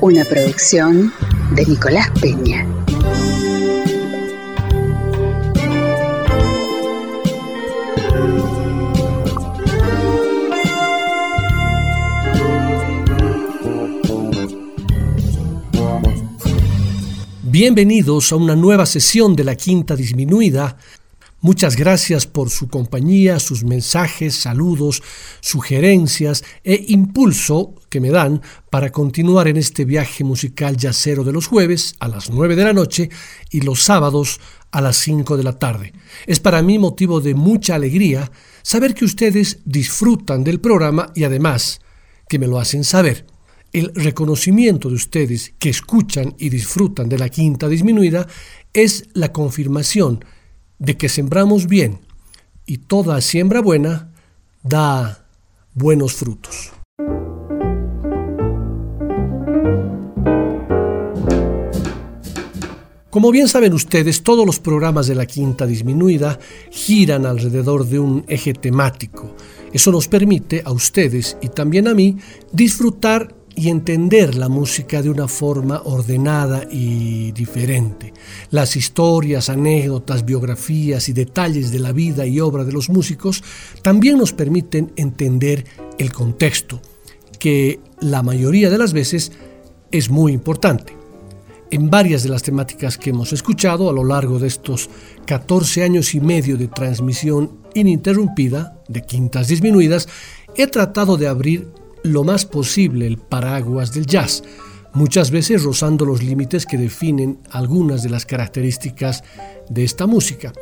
Una producción de Nicolás Peña. Bienvenidos a una nueva sesión de la Quinta Disminuida. Muchas gracias por su compañía, sus mensajes, saludos, sugerencias e impulso que me dan para continuar en este viaje musical yacero de los jueves a las 9 de la noche y los sábados a las 5 de la tarde. Es para mí motivo de mucha alegría saber que ustedes disfrutan del programa y además que me lo hacen saber el reconocimiento de ustedes que escuchan y disfrutan de la quinta disminuida es la confirmación de que sembramos bien y toda siembra buena da buenos frutos. Como bien saben ustedes, todos los programas de la quinta disminuida giran alrededor de un eje temático. Eso nos permite a ustedes y también a mí disfrutar y entender la música de una forma ordenada y diferente. Las historias, anécdotas, biografías y detalles de la vida y obra de los músicos también nos permiten entender el contexto, que la mayoría de las veces es muy importante. En varias de las temáticas que hemos escuchado a lo largo de estos 14 años y medio de transmisión ininterrumpida de Quintas Disminuidas, he tratado de abrir lo más posible el paraguas del jazz, muchas veces rozando los límites que definen algunas de las características de esta música.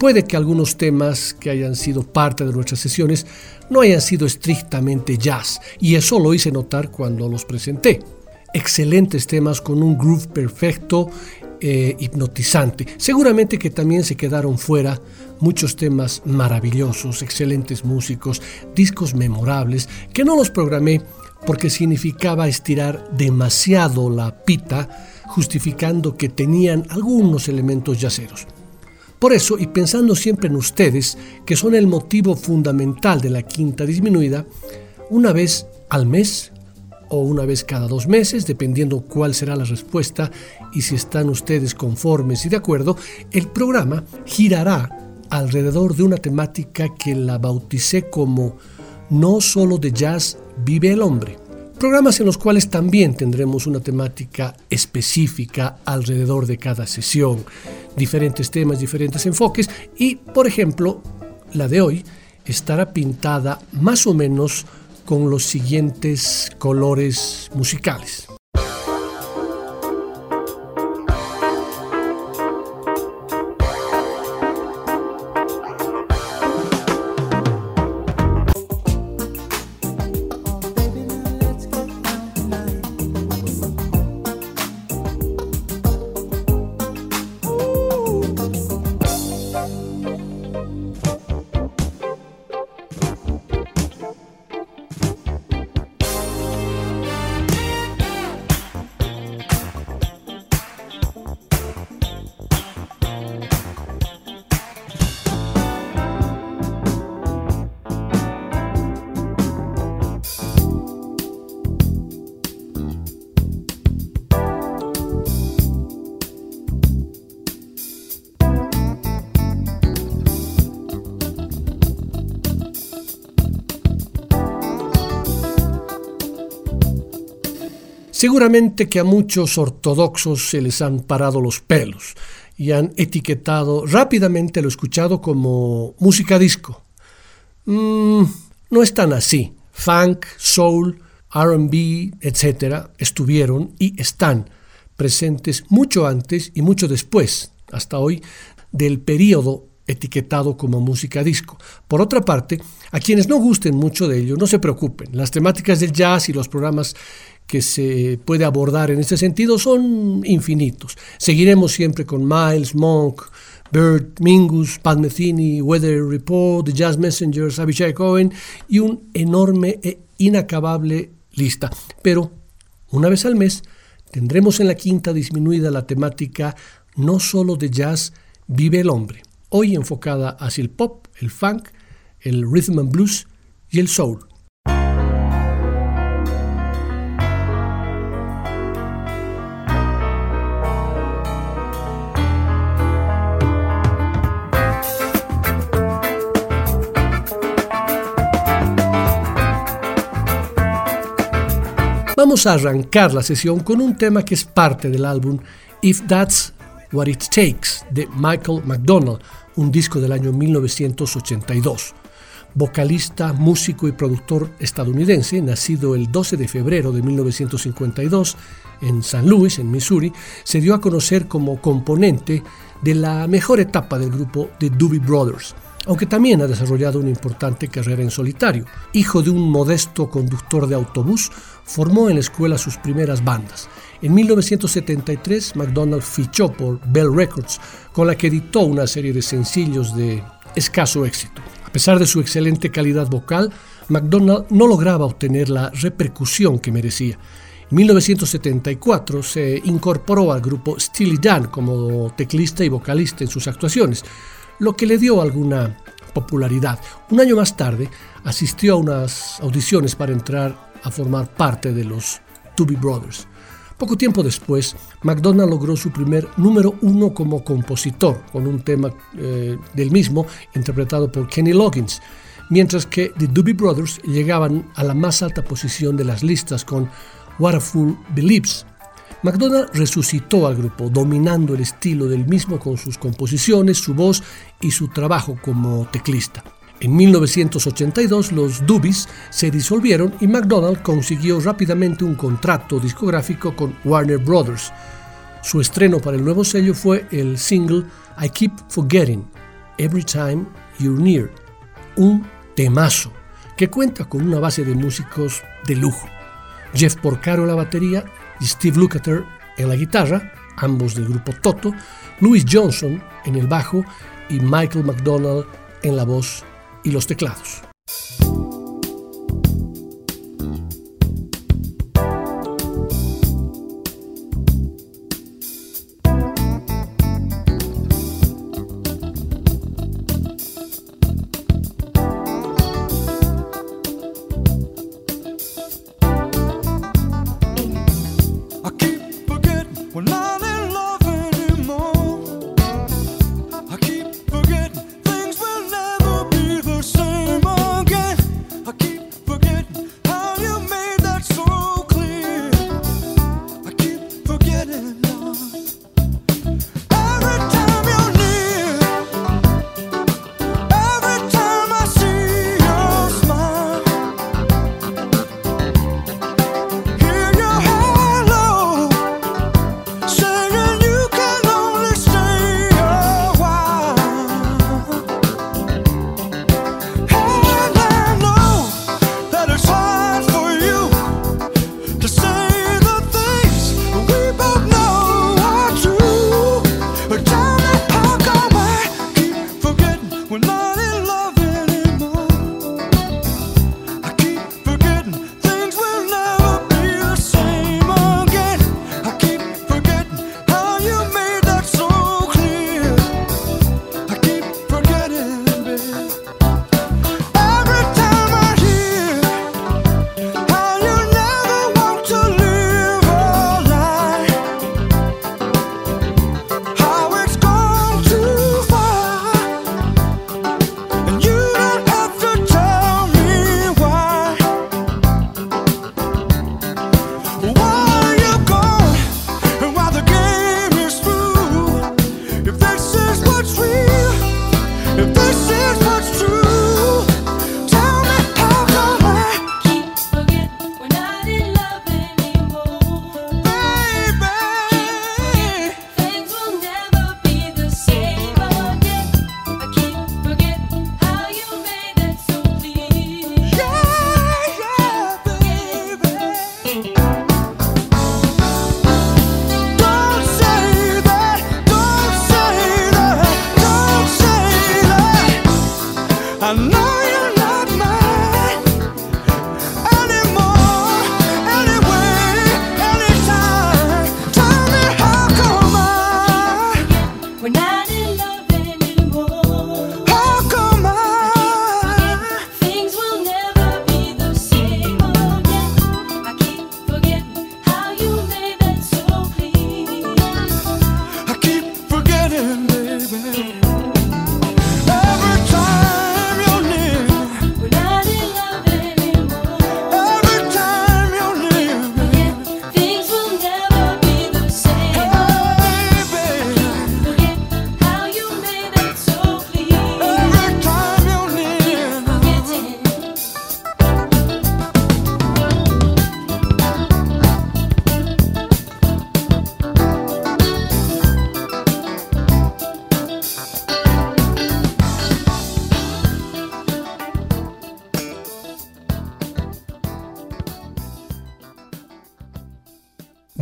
Puede que algunos temas que hayan sido parte de nuestras sesiones no hayan sido estrictamente jazz, y eso lo hice notar cuando los presenté. Excelentes temas con un groove perfecto eh, hipnotizante. Seguramente que también se quedaron fuera muchos temas maravillosos, excelentes músicos, discos memorables, que no los programé porque significaba estirar demasiado la pita, justificando que tenían algunos elementos yaceros. Por eso, y pensando siempre en ustedes, que son el motivo fundamental de la quinta disminuida, una vez al mes o una vez cada dos meses, dependiendo cuál será la respuesta y si están ustedes conformes y de acuerdo, el programa girará alrededor de una temática que la bauticé como No solo de jazz vive el hombre. Programas en los cuales también tendremos una temática específica alrededor de cada sesión, diferentes temas, diferentes enfoques y, por ejemplo, la de hoy estará pintada más o menos con los siguientes colores musicales. Seguramente que a muchos ortodoxos se les han parado los pelos y han etiquetado rápidamente lo escuchado como música disco. Mm, no es tan así. Funk, soul, RB, etc. estuvieron y están presentes mucho antes y mucho después, hasta hoy, del periodo etiquetado como música disco. Por otra parte, a quienes no gusten mucho de ello, no se preocupen. Las temáticas del jazz y los programas que se puede abordar en este sentido son infinitos. Seguiremos siempre con Miles, Monk, Bert Mingus, Pat Metheny, Weather Report, The Jazz Messengers, Abishai Cohen y un enorme e inacabable lista. Pero una vez al mes tendremos en la quinta disminuida la temática no solo de jazz vive el hombre, hoy enfocada hacia el pop, el funk, el rhythm and blues y el soul. Vamos a arrancar la sesión con un tema que es parte del álbum If That's What It Takes de Michael McDonald, un disco del año 1982. Vocalista, músico y productor estadounidense, nacido el 12 de febrero de 1952 en San Luis, en Missouri, se dio a conocer como componente de la mejor etapa del grupo The Doobie Brothers aunque también ha desarrollado una importante carrera en solitario. Hijo de un modesto conductor de autobús, formó en la escuela sus primeras bandas. En 1973, McDonald fichó por Bell Records, con la que editó una serie de sencillos de escaso éxito. A pesar de su excelente calidad vocal, McDonald no lograba obtener la repercusión que merecía. En 1974 se incorporó al grupo Steely Dan como teclista y vocalista en sus actuaciones, lo que le dio alguna popularidad. Un año más tarde asistió a unas audiciones para entrar a formar parte de los Doobie Brothers. Poco tiempo después, McDonald logró su primer número uno como compositor, con un tema eh, del mismo interpretado por Kenny Loggins, mientras que The Doobie Brothers llegaban a la más alta posición de las listas con What a Fool Believes, McDonald resucitó al grupo, dominando el estilo del mismo con sus composiciones, su voz y su trabajo como teclista. En 1982 los Doobies se disolvieron y McDonald consiguió rápidamente un contrato discográfico con Warner Brothers. Su estreno para el nuevo sello fue el single I Keep Forgetting Every Time You're Near, un temazo que cuenta con una base de músicos de lujo. Jeff Porcaro la batería Steve Lukather en la guitarra, ambos del grupo Toto, Louis Johnson en el bajo y Michael McDonald en la voz y los teclados.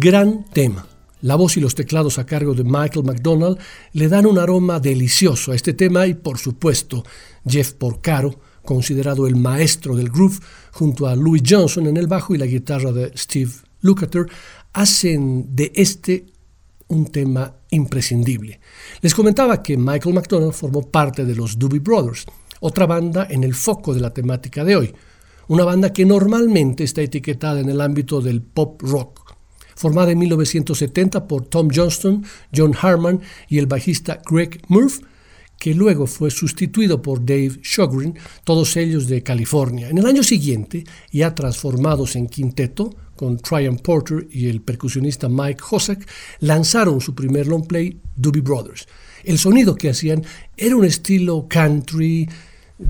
Gran tema. La voz y los teclados a cargo de Michael McDonald le dan un aroma delicioso a este tema y por supuesto Jeff Porcaro, considerado el maestro del groove, junto a Louis Johnson en el bajo y la guitarra de Steve Lukather, hacen de este un tema imprescindible. Les comentaba que Michael McDonald formó parte de los Doobie Brothers, otra banda en el foco de la temática de hoy, una banda que normalmente está etiquetada en el ámbito del pop rock formada en 1970 por Tom Johnston, John Harman y el bajista Greg Murph, que luego fue sustituido por Dave Shogren, todos ellos de California. En el año siguiente, ya transformados en quinteto, con Tryon Porter y el percusionista Mike Hossack, lanzaron su primer long play, Doobie Brothers. El sonido que hacían era un estilo country,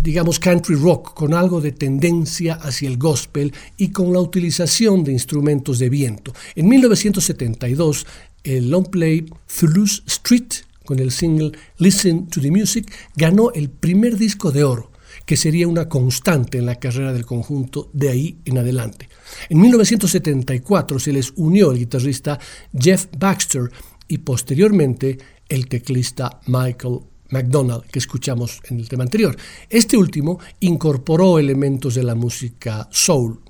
digamos, country rock, con algo de tendencia hacia el gospel y con la utilización de instrumentos de viento. En 1972, el long play Toulouse Street, con el single Listen to the Music, ganó el primer disco de oro que sería una constante en la carrera del conjunto de ahí en adelante. En 1974 se les unió el guitarrista Jeff Baxter y posteriormente el teclista Michael McDonald que escuchamos en el tema anterior. Este último incorporó elementos de la música soul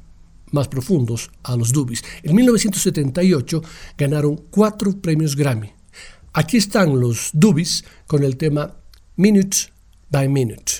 más profundos a los Doobies. En 1978 ganaron cuatro premios Grammy. Aquí están los Doobies con el tema Minute by Minute.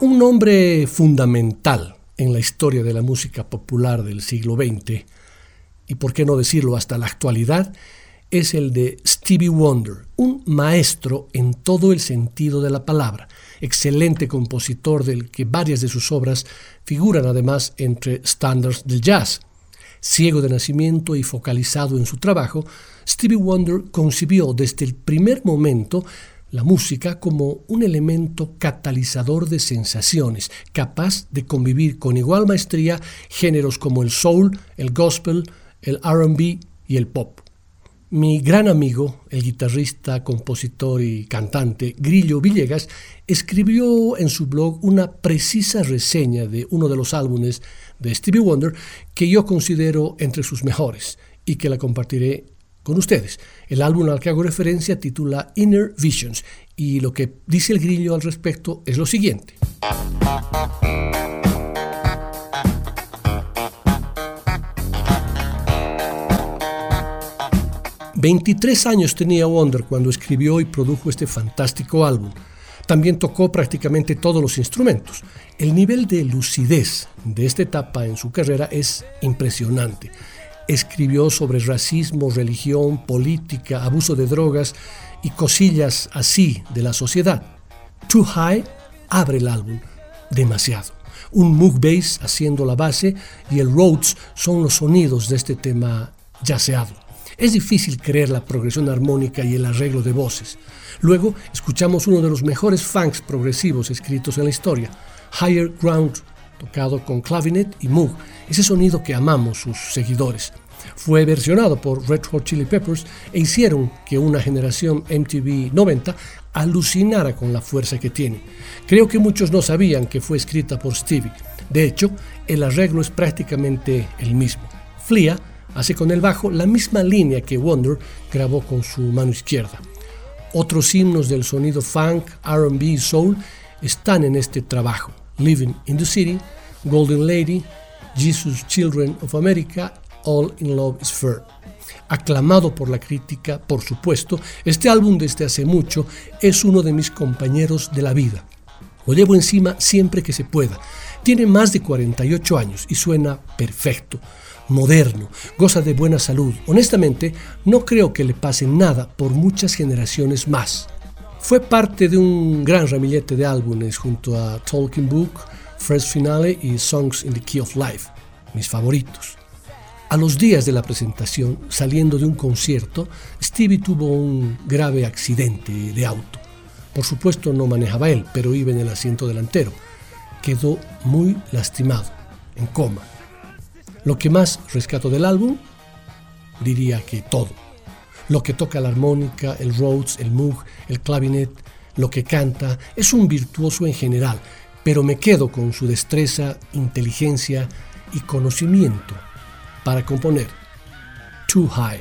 Un nombre fundamental en la historia de la música popular del siglo XX, y por qué no decirlo hasta la actualidad, es el de Stevie Wonder, un maestro en todo el sentido de la palabra, excelente compositor del que varias de sus obras figuran además entre estándares del jazz. Ciego de nacimiento y focalizado en su trabajo, Stevie Wonder concibió desde el primer momento la música como un elemento catalizador de sensaciones, capaz de convivir con igual maestría géneros como el soul, el gospel, el RB y el pop. Mi gran amigo, el guitarrista, compositor y cantante Grillo Villegas, escribió en su blog una precisa reseña de uno de los álbumes de Stevie Wonder que yo considero entre sus mejores y que la compartiré ustedes. El álbum al que hago referencia titula Inner Visions y lo que dice el Grillo al respecto es lo siguiente. 23 años tenía Wonder cuando escribió y produjo este fantástico álbum. También tocó prácticamente todos los instrumentos. El nivel de lucidez de esta etapa en su carrera es impresionante. Escribió sobre racismo, religión, política, abuso de drogas y cosillas así de la sociedad. Too High abre el álbum demasiado. Un Moog bass haciendo la base y el Rhodes son los sonidos de este tema yaceado. Es difícil creer la progresión armónica y el arreglo de voces. Luego escuchamos uno de los mejores funks progresivos escritos en la historia, Higher Ground, tocado con clavinet y Moog, ese sonido que amamos sus seguidores. Fue versionado por Red Hot Chili Peppers e hicieron que una generación MTV 90 alucinara con la fuerza que tiene. Creo que muchos no sabían que fue escrita por Stevie. De hecho, el arreglo es prácticamente el mismo. Flia hace con el bajo la misma línea que Wonder grabó con su mano izquierda. Otros himnos del sonido funk, RB y soul están en este trabajo. Living in the City, Golden Lady, Jesus Children of America, All in Love is Fair. Aclamado por la crítica, por supuesto, este álbum desde hace mucho es uno de mis compañeros de la vida. Lo llevo encima siempre que se pueda. Tiene más de 48 años y suena perfecto moderno, goza de buena salud. Honestamente, no creo que le pase nada por muchas generaciones más. Fue parte de un gran ramillete de álbumes junto a Talking Book, First Finale y Songs in the Key of Life, mis favoritos. A los días de la presentación, saliendo de un concierto, Stevie tuvo un grave accidente de auto. Por supuesto no manejaba él, pero iba en el asiento delantero. Quedó muy lastimado, en coma. Lo que más rescato del álbum, diría que todo. Lo que toca la armónica, el Rhodes, el Moog, el clavinet, lo que canta, es un virtuoso en general, pero me quedo con su destreza, inteligencia y conocimiento para componer. Too High.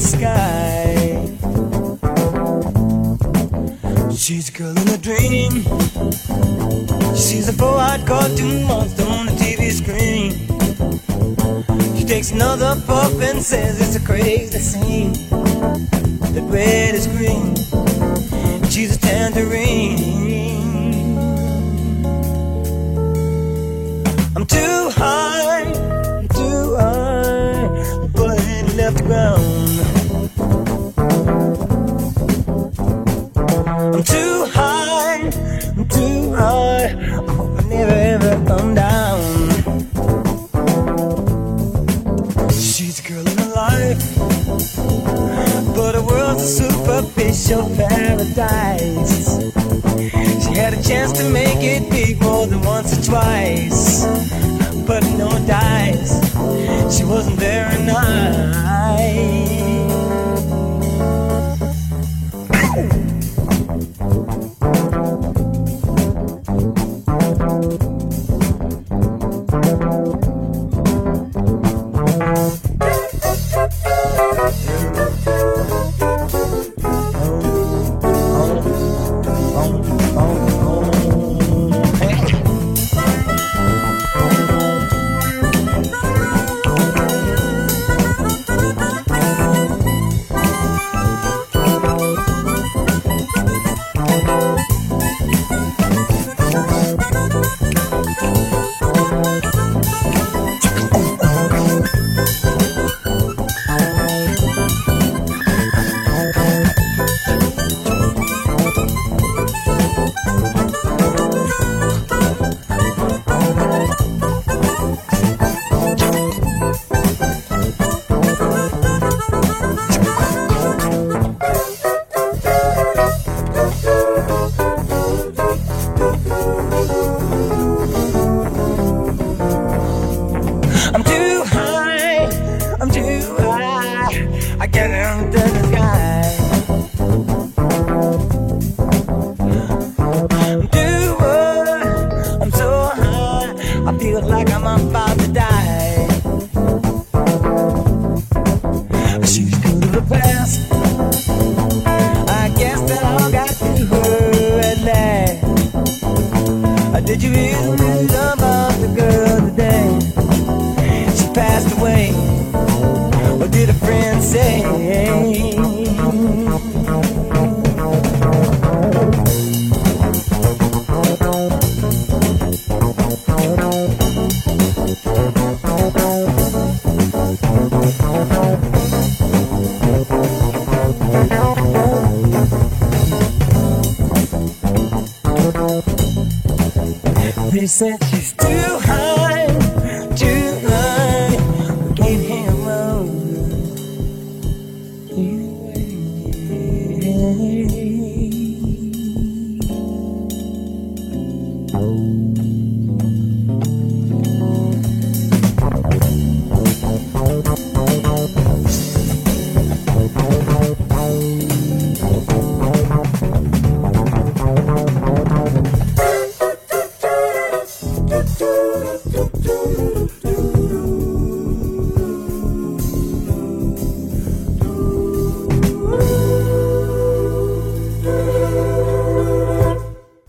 sky. She's a girl in a dream. She's a four-eyed cartoon monster on the TV screen. She takes another puff and says it's a crazy scene. That red is green. She's a tangerine. I'm too high. Superficial paradise. She had a chance to make it big more than once or twice, but no dice. She wasn't very nice.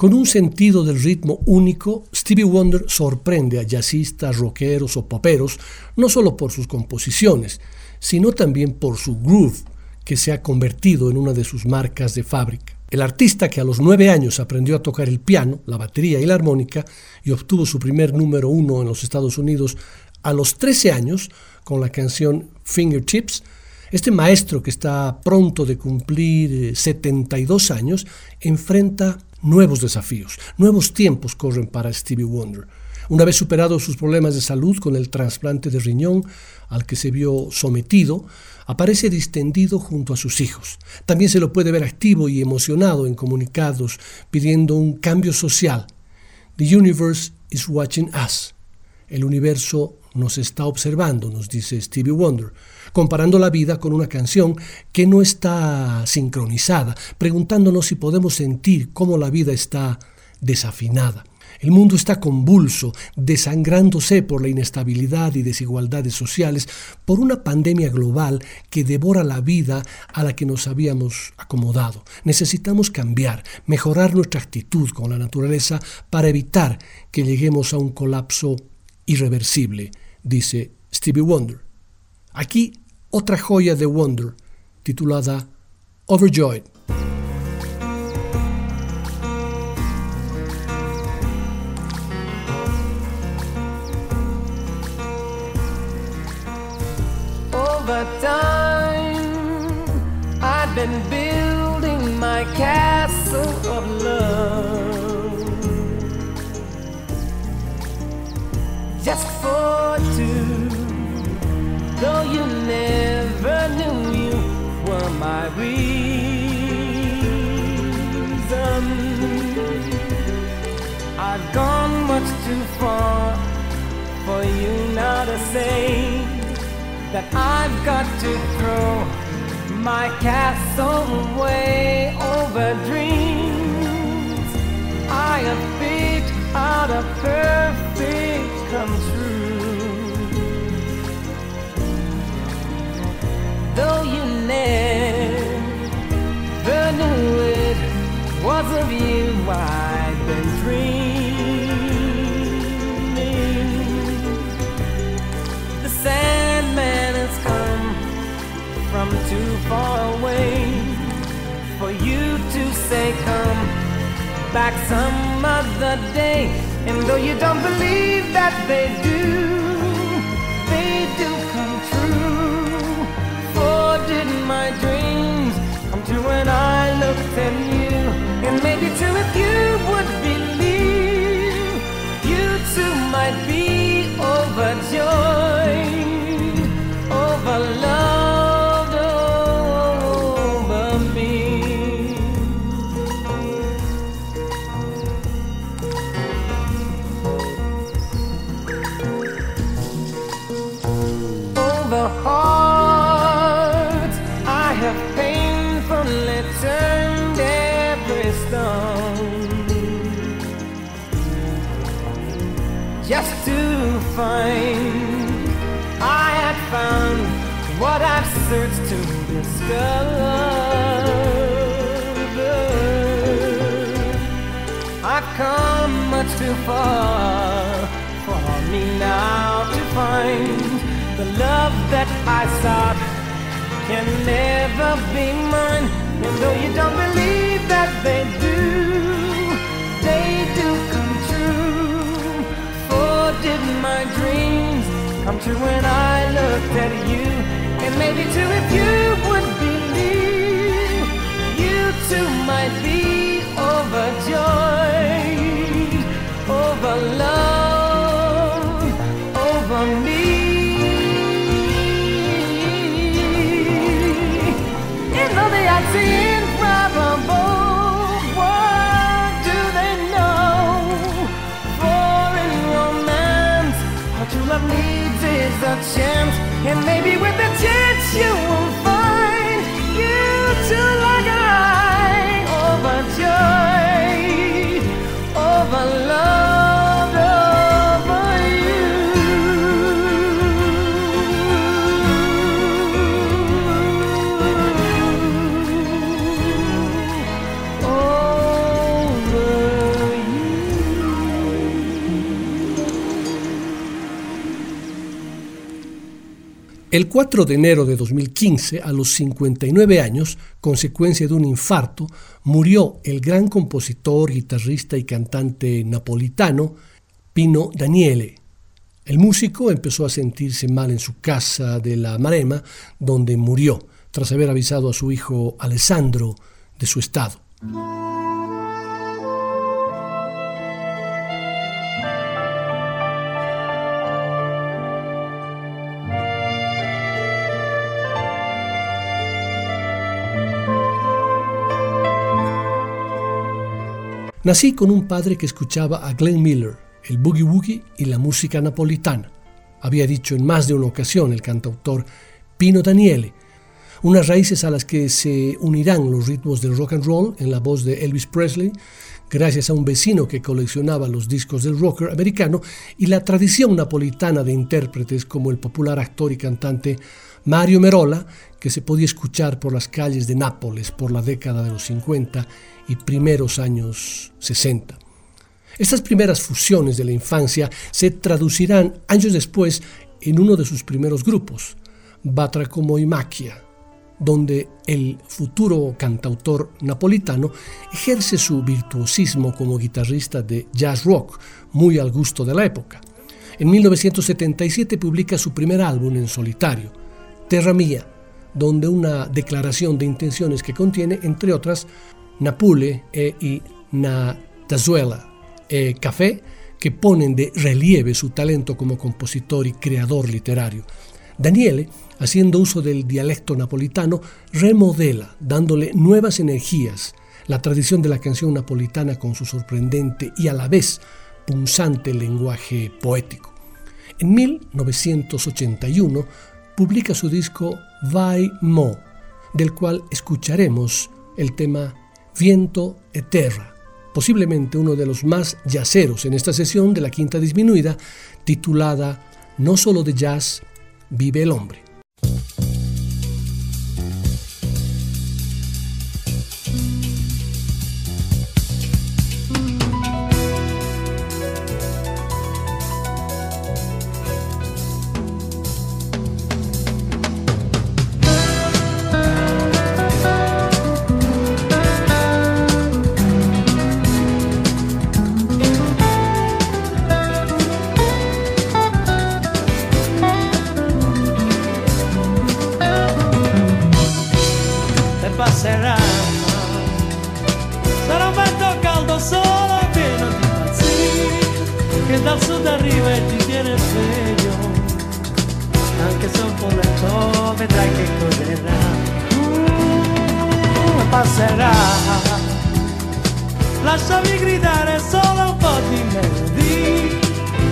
Con un sentido del ritmo único, Stevie Wonder sorprende a jazzistas, rockeros o poperos, no solo por sus composiciones, sino también por su groove, que se ha convertido en una de sus marcas de fábrica. El artista que a los nueve años aprendió a tocar el piano, la batería y la armónica y obtuvo su primer número uno en los Estados Unidos a los 13 años con la canción Fingertips, este maestro que está pronto de cumplir 72 eh, años enfrenta nuevos desafíos, nuevos tiempos corren para Stevie Wonder. Una vez superados sus problemas de salud con el trasplante de riñón al que se vio sometido, aparece distendido junto a sus hijos. También se lo puede ver activo y emocionado en comunicados pidiendo un cambio social. The universe is watching us. El universo nos está observando, nos dice Stevie Wonder comparando la vida con una canción que no está sincronizada, preguntándonos si podemos sentir cómo la vida está desafinada. El mundo está convulso, desangrándose por la inestabilidad y desigualdades sociales, por una pandemia global que devora la vida a la que nos habíamos acomodado. Necesitamos cambiar, mejorar nuestra actitud con la naturaleza para evitar que lleguemos a un colapso irreversible, dice Stevie Wonder. Aquí otra joya de Wonder titulada Overjoyed. I've been building my castle of love just for. Though you never knew you were my reason, I've gone. much too far for you now to say that I've got to throw my castle some other day. And though you don't believe that they do, they do come true. For did my dreams come true when I looked at far for me now to find the love that I sought can never be mine. And though you don't believe that they do, they do come true. For did my dreams come true when I looked at you? And maybe too if you would believe, you too might be 见我 El 4 de enero de 2015, a los 59 años, consecuencia de un infarto, murió el gran compositor, guitarrista y cantante napolitano Pino Daniele. El músico empezó a sentirse mal en su casa de la Marema, donde murió, tras haber avisado a su hijo Alessandro de su estado. Nací con un padre que escuchaba a Glenn Miller, el boogie woogie y la música napolitana. Había dicho en más de una ocasión el cantautor Pino Daniele, unas raíces a las que se unirán los ritmos del rock and roll en la voz de Elvis Presley, gracias a un vecino que coleccionaba los discos del rocker americano y la tradición napolitana de intérpretes como el popular actor y cantante Mario Merola, que se podía escuchar por las calles de Nápoles por la década de los 50 y primeros años 60. Estas primeras fusiones de la infancia se traducirán años después en uno de sus primeros grupos, Batra como Imaquia, donde el futuro cantautor napolitano ejerce su virtuosismo como guitarrista de jazz rock, muy al gusto de la época. En 1977 publica su primer álbum en solitario, Terra Mia, donde una declaración de intenciones que contiene, entre otras, Napule e i na Tazuela e Café, que ponen de relieve su talento como compositor y creador literario. Daniele, haciendo uso del dialecto napolitano, remodela, dándole nuevas energías, la tradición de la canción napolitana con su sorprendente y a la vez punzante lenguaje poético. En 1981 publica su disco Vai Mo, del cual escucharemos el tema Viento e Terra, posiblemente uno de los más yaceros en esta sesión de la quinta disminuida, titulada No solo de jazz vive el hombre.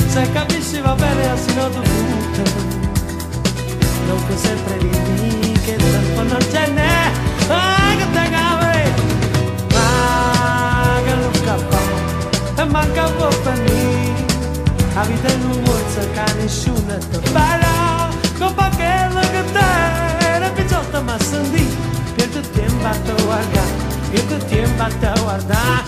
Se capisci va bene, asino tu tutto. Non puoi sempre dirmi che il tempo non c'è ne. Ah, che te cave! Ma che non scappa, e manca un po' per me. La vita è un mozzo che nessuno ti bella. Con pacchello che te, era picciotta ma sentì. Più tempo a te guardare, più tempo a te guardare.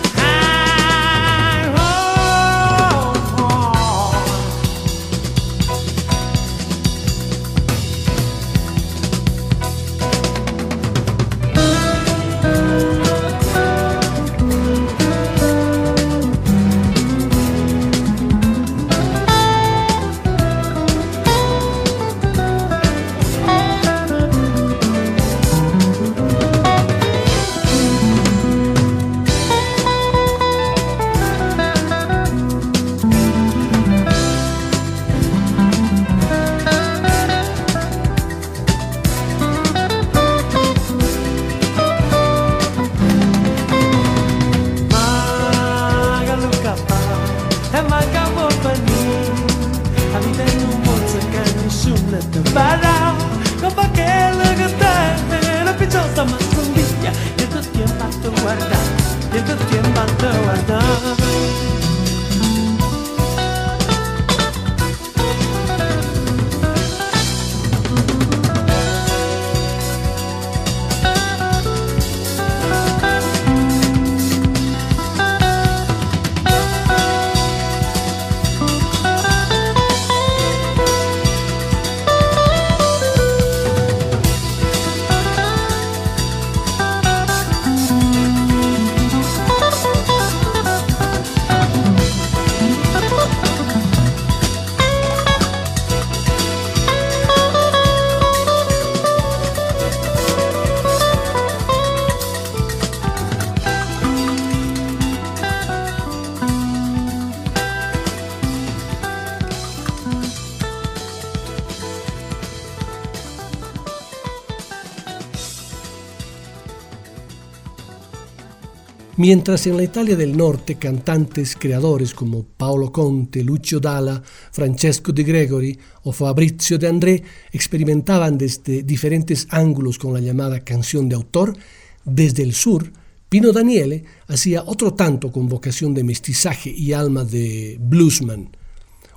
Mientras en la Italia del Norte cantantes creadores como Paolo Conte, Lucio Dalla, Francesco de Gregori o Fabrizio de André experimentaban desde diferentes ángulos con la llamada canción de autor, desde el sur, Pino Daniele hacía otro tanto con vocación de mestizaje y alma de bluesman,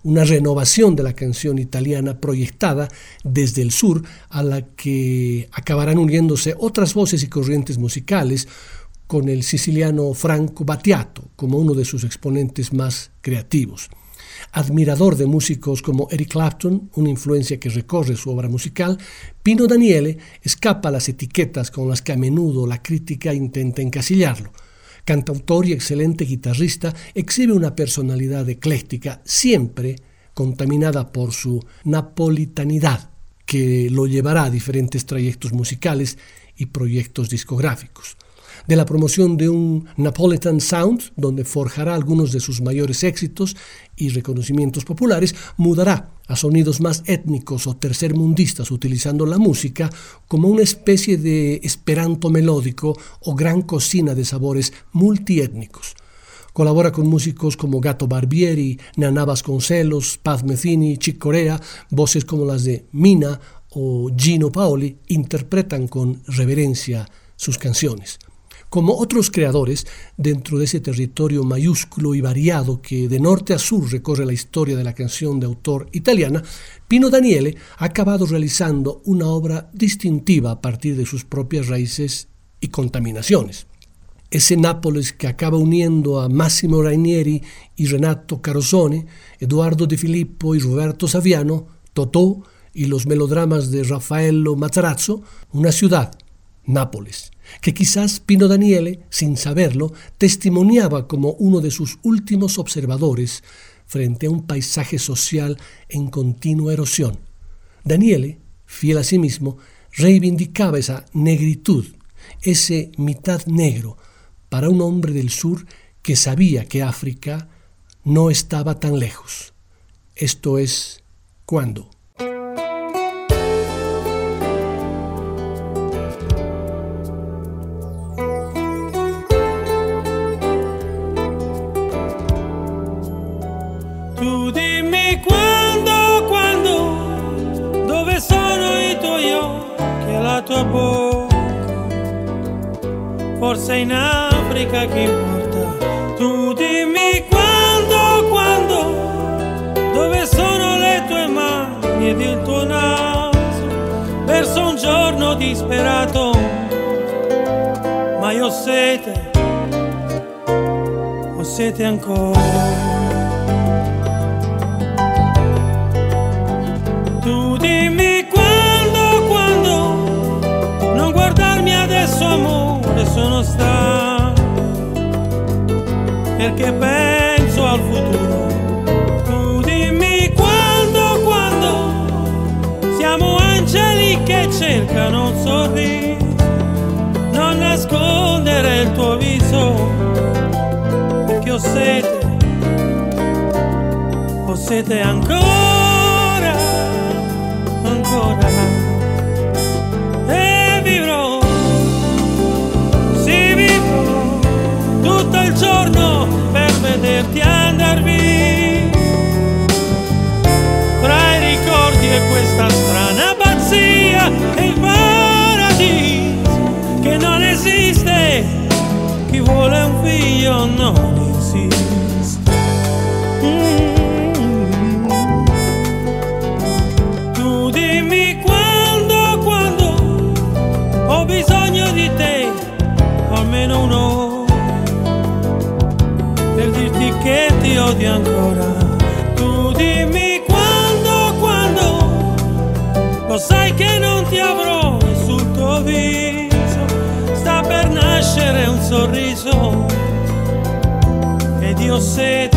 una renovación de la canción italiana proyectada desde el sur a la que acabarán uniéndose otras voces y corrientes musicales con el siciliano Franco Battiato como uno de sus exponentes más creativos. Admirador de músicos como Eric Clapton, una influencia que recorre su obra musical, Pino Daniele escapa a las etiquetas con las que a menudo la crítica intenta encasillarlo. Cantautor y excelente guitarrista, exhibe una personalidad ecléctica, siempre contaminada por su napolitanidad, que lo llevará a diferentes trayectos musicales y proyectos discográficos de la promoción de un Napolitan Sound, donde forjará algunos de sus mayores éxitos y reconocimientos populares, mudará a sonidos más étnicos o tercermundistas, utilizando la música como una especie de esperanto melódico o gran cocina de sabores multiétnicos. Colabora con músicos como Gato Barbieri, Nana Vasconcelos, Paz Mecini, Chick Corea, voces como las de Mina o Gino Paoli interpretan con reverencia sus canciones. Como otros creadores, dentro de ese territorio mayúsculo y variado que de norte a sur recorre la historia de la canción de autor italiana, Pino Daniele ha acabado realizando una obra distintiva a partir de sus propias raíces y contaminaciones. Ese Nápoles que acaba uniendo a Massimo Rainieri y Renato Carosone, Eduardo De Filippo y Roberto Saviano, Totò y los melodramas de Raffaello Matarazzo, una ciudad, Nápoles, que quizás Pino Daniele, sin saberlo, testimoniaba como uno de sus últimos observadores frente a un paisaje social en continua erosión. Daniele, fiel a sí mismo, reivindicaba esa negritud, ese mitad negro, para un hombre del sur que sabía que África no estaba tan lejos. Esto es cuando. Ho sete ancora. Tu dimmi quando, quando, non guardarmi adesso amore sono stato perché penso al futuro. Tu dimmi quando, quando siamo angeli che cercano un sorriso, sete, ho sete ancora, eu sei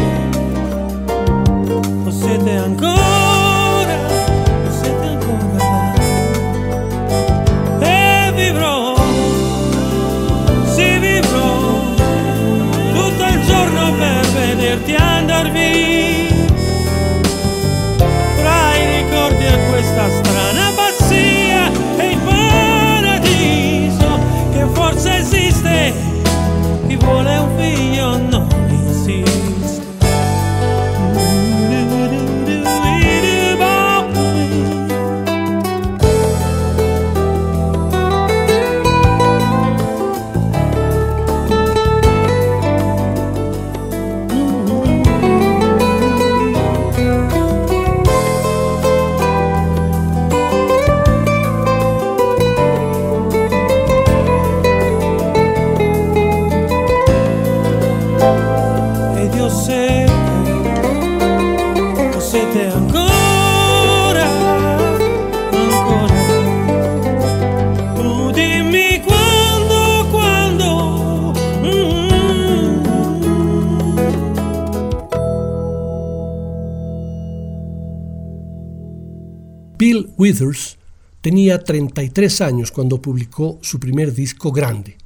Withers tenía 33 años cuando publicó su primer disco grande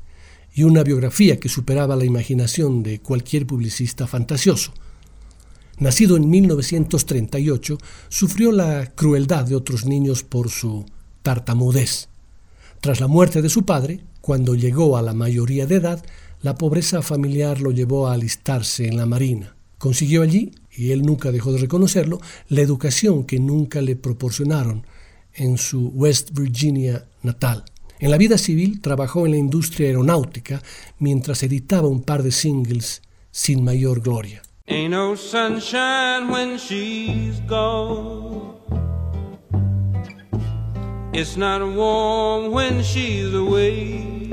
y una biografía que superaba la imaginación de cualquier publicista fantasioso. Nacido en 1938, sufrió la crueldad de otros niños por su tartamudez. Tras la muerte de su padre, cuando llegó a la mayoría de edad, la pobreza familiar lo llevó a alistarse en la Marina. Consiguió allí, y él nunca dejó de reconocerlo, la educación que nunca le proporcionaron en su West Virginia natal. En la vida civil trabajó en la industria aeronáutica mientras editaba un par de singles sin mayor gloria. Ain't no sunshine when she's gone. It's not warm when she's away.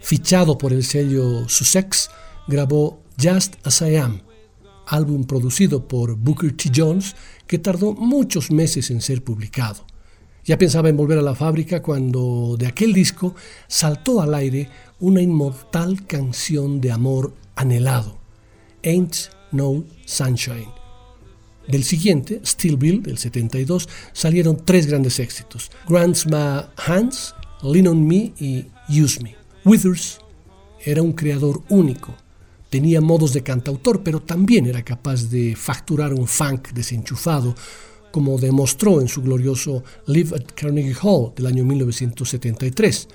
Fichado por el sello Sussex, grabó Just As I Am, álbum producido por Booker T. Jones que tardó muchos meses en ser publicado. Ya pensaba en volver a la fábrica cuando de aquel disco saltó al aire una inmortal canción de amor anhelado, Ain't No Sunshine. Del siguiente, Still Bill, del 72, salieron tres grandes éxitos, Grants My Hands, Lean On Me y Use Me. Withers era un creador único. Tenía modos de cantautor, pero también era capaz de facturar un funk desenchufado, como demostró en su glorioso Live at Carnegie Hall del año 1973.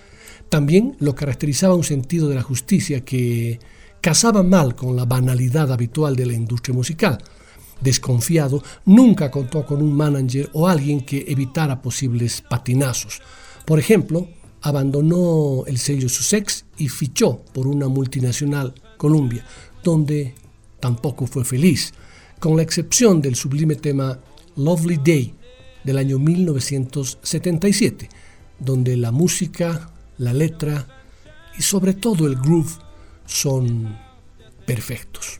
También lo caracterizaba un sentido de la justicia que casaba mal con la banalidad habitual de la industria musical. Desconfiado, nunca contó con un manager o alguien que evitara posibles patinazos. Por ejemplo, abandonó el sello Sussex y fichó por una multinacional, Columbia, donde tampoco fue feliz, con la excepción del sublime tema Lovely Day del año 1977, donde la música, la letra y sobre todo el groove son perfectos.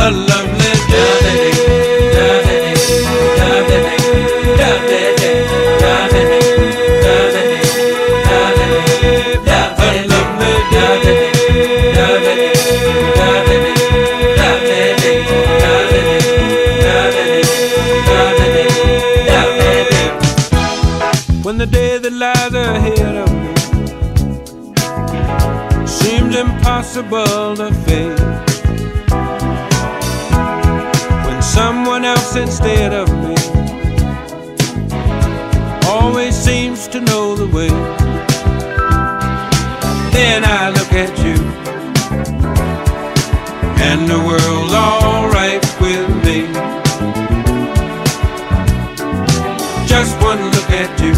a and the world's alright with me. Just one look at you,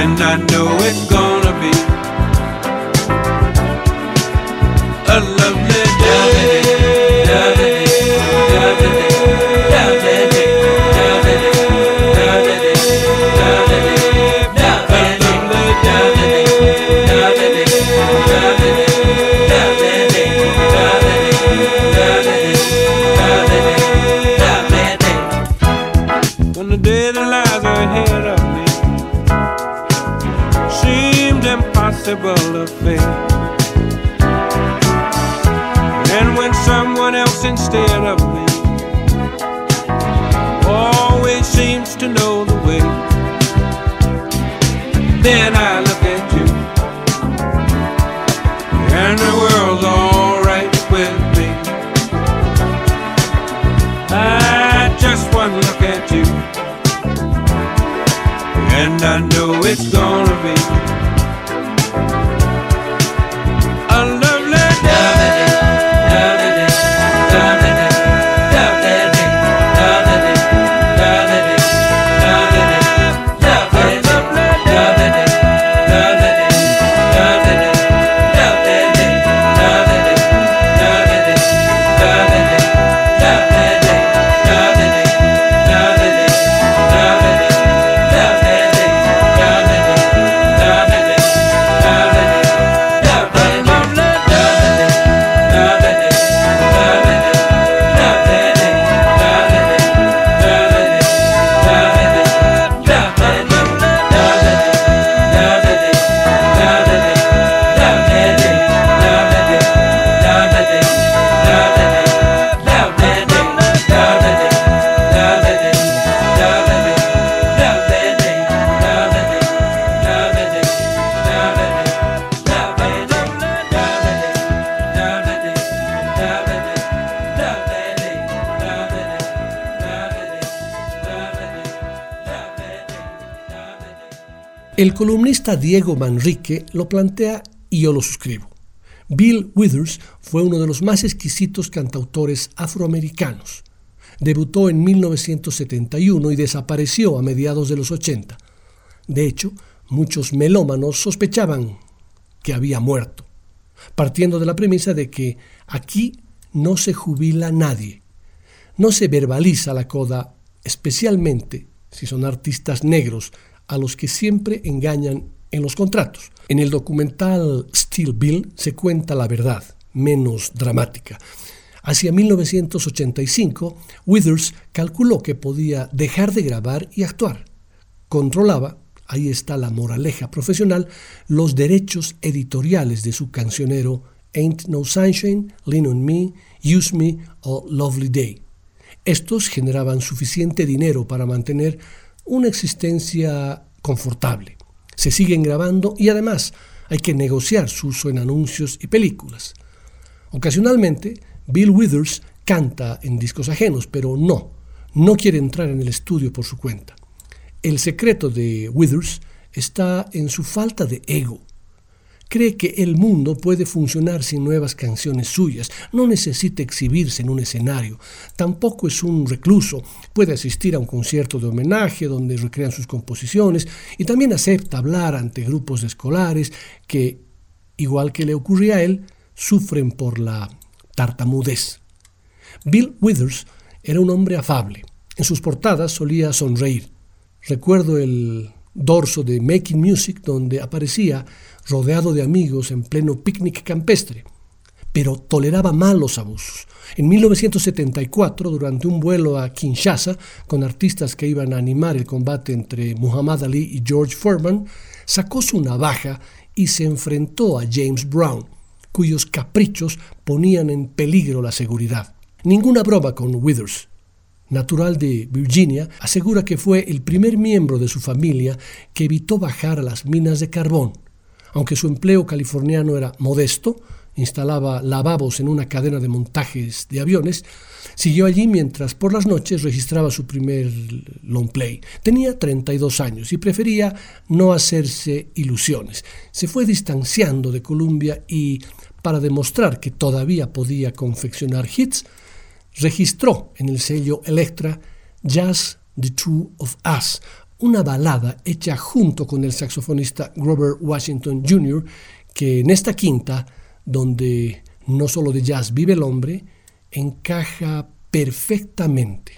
and I know it's gonna columnista Diego Manrique lo plantea y yo lo suscribo. Bill Withers fue uno de los más exquisitos cantautores afroamericanos. Debutó en 1971 y desapareció a mediados de los 80. De hecho, muchos melómanos sospechaban que había muerto, partiendo de la premisa de que aquí no se jubila nadie, no se verbaliza la coda, especialmente si son artistas negros a los que siempre engañan en los contratos. En el documental Still Bill se cuenta la verdad, menos dramática. Hacia 1985, Withers calculó que podía dejar de grabar y actuar. Controlaba, ahí está la moraleja profesional, los derechos editoriales de su cancionero Ain't No Sunshine, Lean on Me, Use Me o Lovely Day. Estos generaban suficiente dinero para mantener una existencia confortable se siguen grabando y además hay que negociar su uso en anuncios y películas. Ocasionalmente, Bill Withers canta en discos ajenos, pero no, no quiere entrar en el estudio por su cuenta. El secreto de Withers está en su falta de ego cree que el mundo puede funcionar sin nuevas canciones suyas, no necesita exhibirse en un escenario, tampoco es un recluso, puede asistir a un concierto de homenaje donde recrean sus composiciones y también acepta hablar ante grupos de escolares que, igual que le ocurría a él, sufren por la tartamudez. Bill Withers era un hombre afable. En sus portadas solía sonreír. Recuerdo el dorso de Making Music donde aparecía rodeado de amigos en pleno picnic campestre, pero toleraba mal los abusos. En 1974, durante un vuelo a Kinshasa, con artistas que iban a animar el combate entre Muhammad Ali y George Foreman, sacó su navaja y se enfrentó a James Brown, cuyos caprichos ponían en peligro la seguridad. Ninguna broma con Withers. Natural de Virginia, asegura que fue el primer miembro de su familia que evitó bajar a las minas de carbón aunque su empleo californiano era modesto, instalaba lavabos en una cadena de montajes de aviones, siguió allí mientras por las noches registraba su primer long play. Tenía 32 años y prefería no hacerse ilusiones. Se fue distanciando de Columbia y, para demostrar que todavía podía confeccionar hits, registró en el sello Electra Jazz The True of Us, una balada hecha junto con el saxofonista Grover Washington Jr., que en esta quinta, donde no solo de jazz vive el hombre, encaja perfectamente.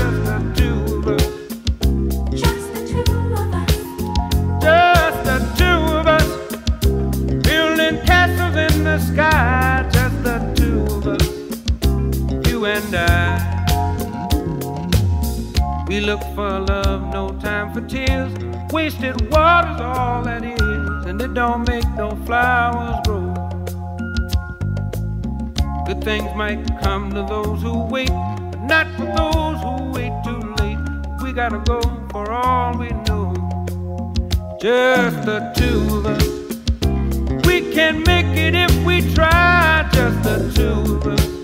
things might come to those who wait, but not for those who wait too late. We gotta go for all we know just the two of us. We can make it if we try, just the two of us.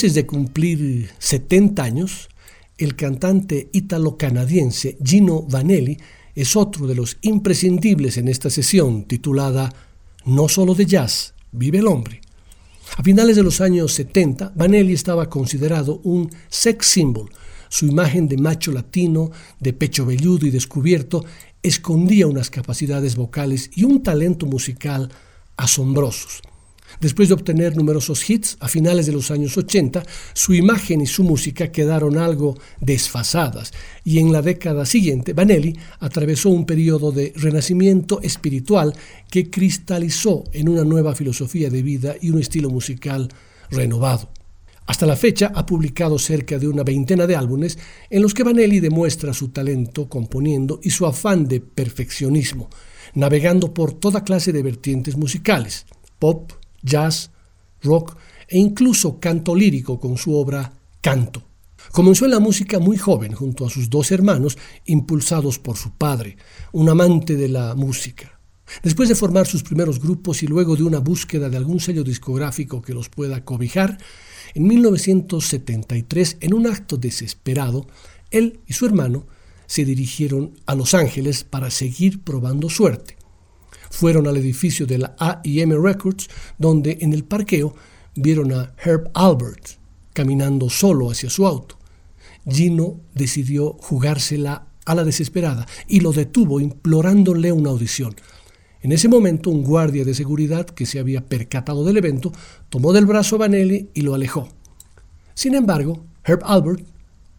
Meses de cumplir 70 años, el cantante ítalo-canadiense Gino Vanelli es otro de los imprescindibles en esta sesión titulada No solo de jazz, vive el hombre. A finales de los años 70, Vanelli estaba considerado un sex symbol. Su imagen de macho latino, de pecho velludo y descubierto, escondía unas capacidades vocales y un talento musical asombrosos. Después de obtener numerosos hits a finales de los años 80, su imagen y su música quedaron algo desfasadas y en la década siguiente Vanelli atravesó un periodo de renacimiento espiritual que cristalizó en una nueva filosofía de vida y un estilo musical renovado. Hasta la fecha ha publicado cerca de una veintena de álbumes en los que Vanelli demuestra su talento componiendo y su afán de perfeccionismo, navegando por toda clase de vertientes musicales, pop, jazz, rock e incluso canto lírico con su obra Canto. Comenzó en la música muy joven junto a sus dos hermanos, impulsados por su padre, un amante de la música. Después de formar sus primeros grupos y luego de una búsqueda de algún sello discográfico que los pueda cobijar, en 1973, en un acto desesperado, él y su hermano se dirigieron a Los Ángeles para seguir probando suerte. Fueron al edificio de la AIM Records, donde en el parqueo vieron a Herb Albert caminando solo hacia su auto. Gino decidió jugársela a la desesperada y lo detuvo implorándole una audición. En ese momento, un guardia de seguridad que se había percatado del evento tomó del brazo a Vanelli y lo alejó. Sin embargo, Herb Albert,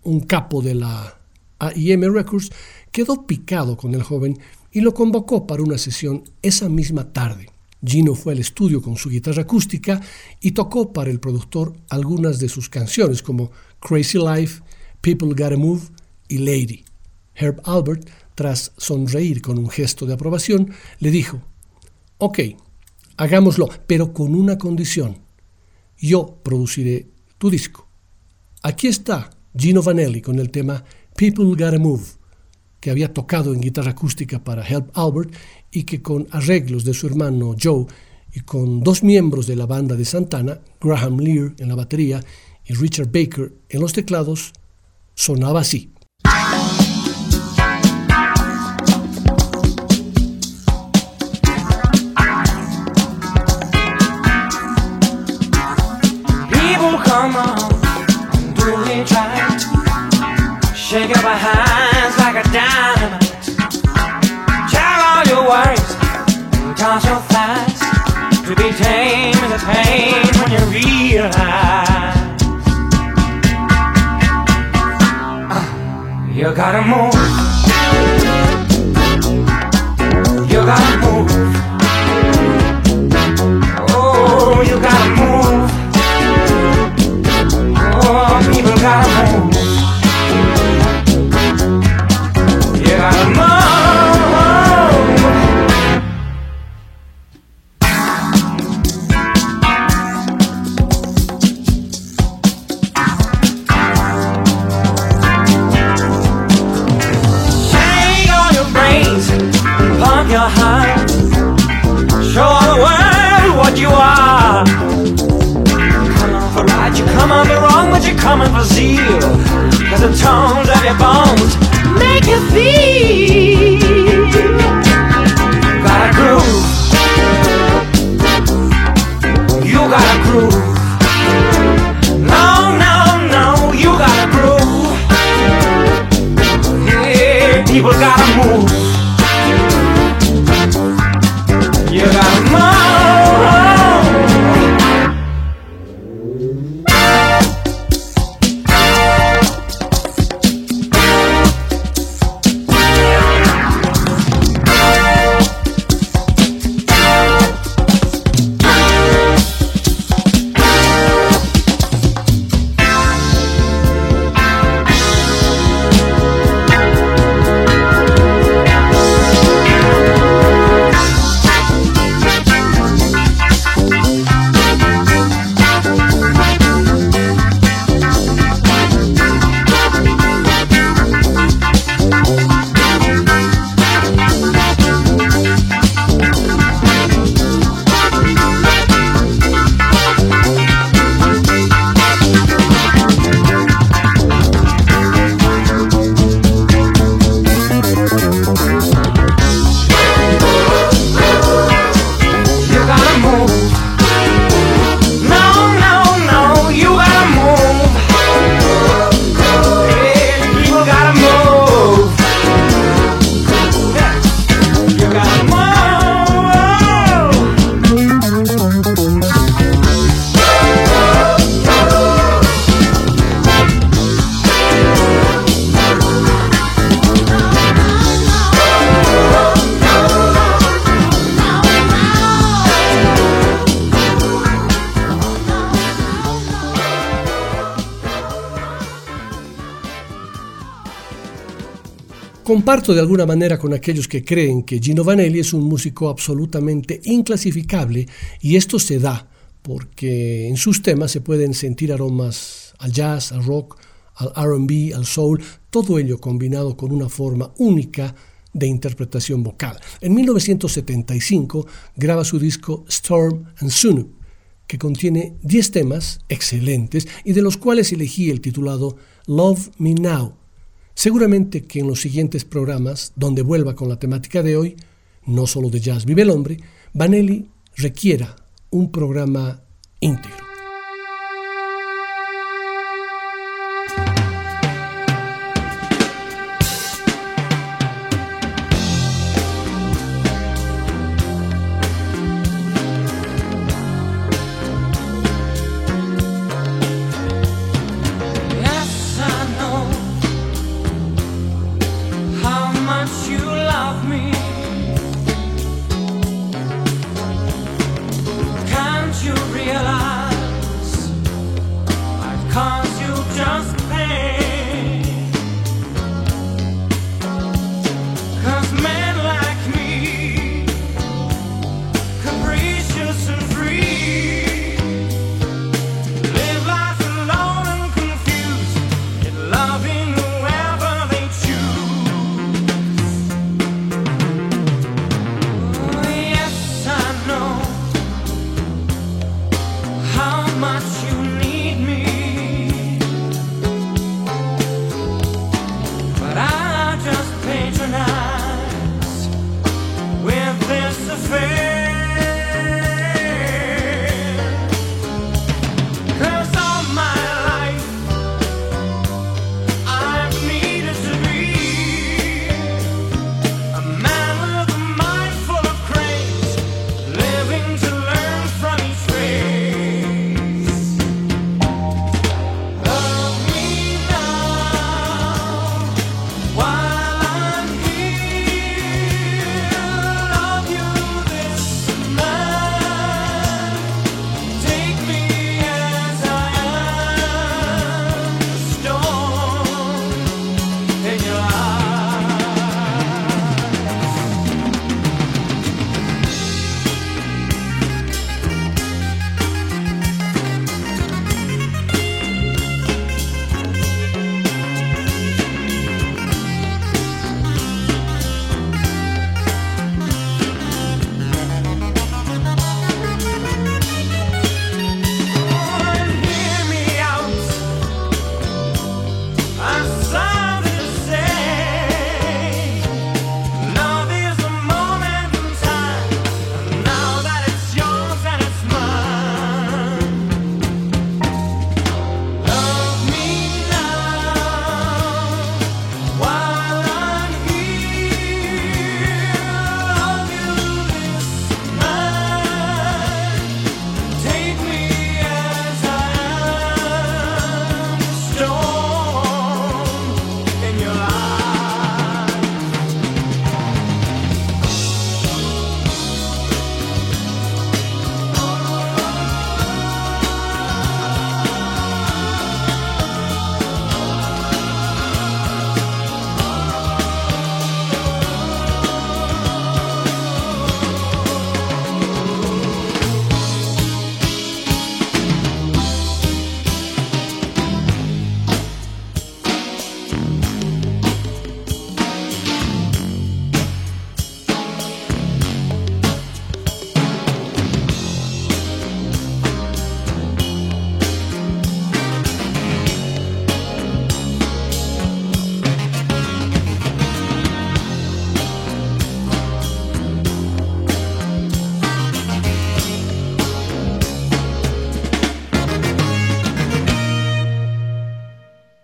un capo de la AIM Records, quedó picado con el joven y lo convocó para una sesión esa misma tarde. Gino fue al estudio con su guitarra acústica y tocó para el productor algunas de sus canciones como Crazy Life, People Gotta Move y Lady. Herb Albert, tras sonreír con un gesto de aprobación, le dijo, Ok, hagámoslo, pero con una condición. Yo produciré tu disco. Aquí está Gino Vanelli con el tema People Gotta Move, que había tocado en guitarra acústica para Help Albert y que con arreglos de su hermano Joe y con dos miembros de la banda de Santana, Graham Lear en la batería y Richard Baker en los teclados, sonaba así. Be tame a pain when you realize. You gotta move. You gotta move. Comparto de alguna manera con aquellos que creen que Gino Vanelli es un músico absolutamente inclasificable y esto se da porque en sus temas se pueden sentir aromas al jazz, al rock, al RB, al soul, todo ello combinado con una forma única de interpretación vocal. En 1975 graba su disco Storm and Sunu, que contiene 10 temas excelentes y de los cuales elegí el titulado Love Me Now. Seguramente que en los siguientes programas, donde vuelva con la temática de hoy, no solo de jazz vive el hombre, Vanelli requiera un programa íntegro.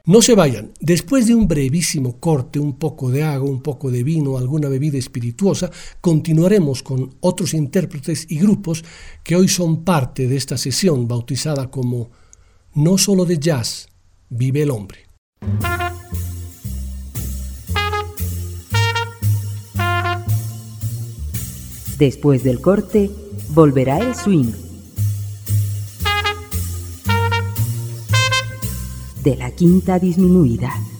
No se vayan. Después de un brevísimo corte, un poco de agua, un poco de vino, alguna bebida espirituosa, continuaremos con otros intérpretes y grupos que hoy son parte de esta sesión bautizada como No solo de jazz vive el hombre. Después del corte, volverá el swing. De la quinta disminuida.